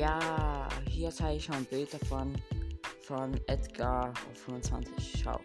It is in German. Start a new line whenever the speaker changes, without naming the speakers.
Ja, hier zeige ich schon ein Bild davon. Von Edgar auf 25. Ciao.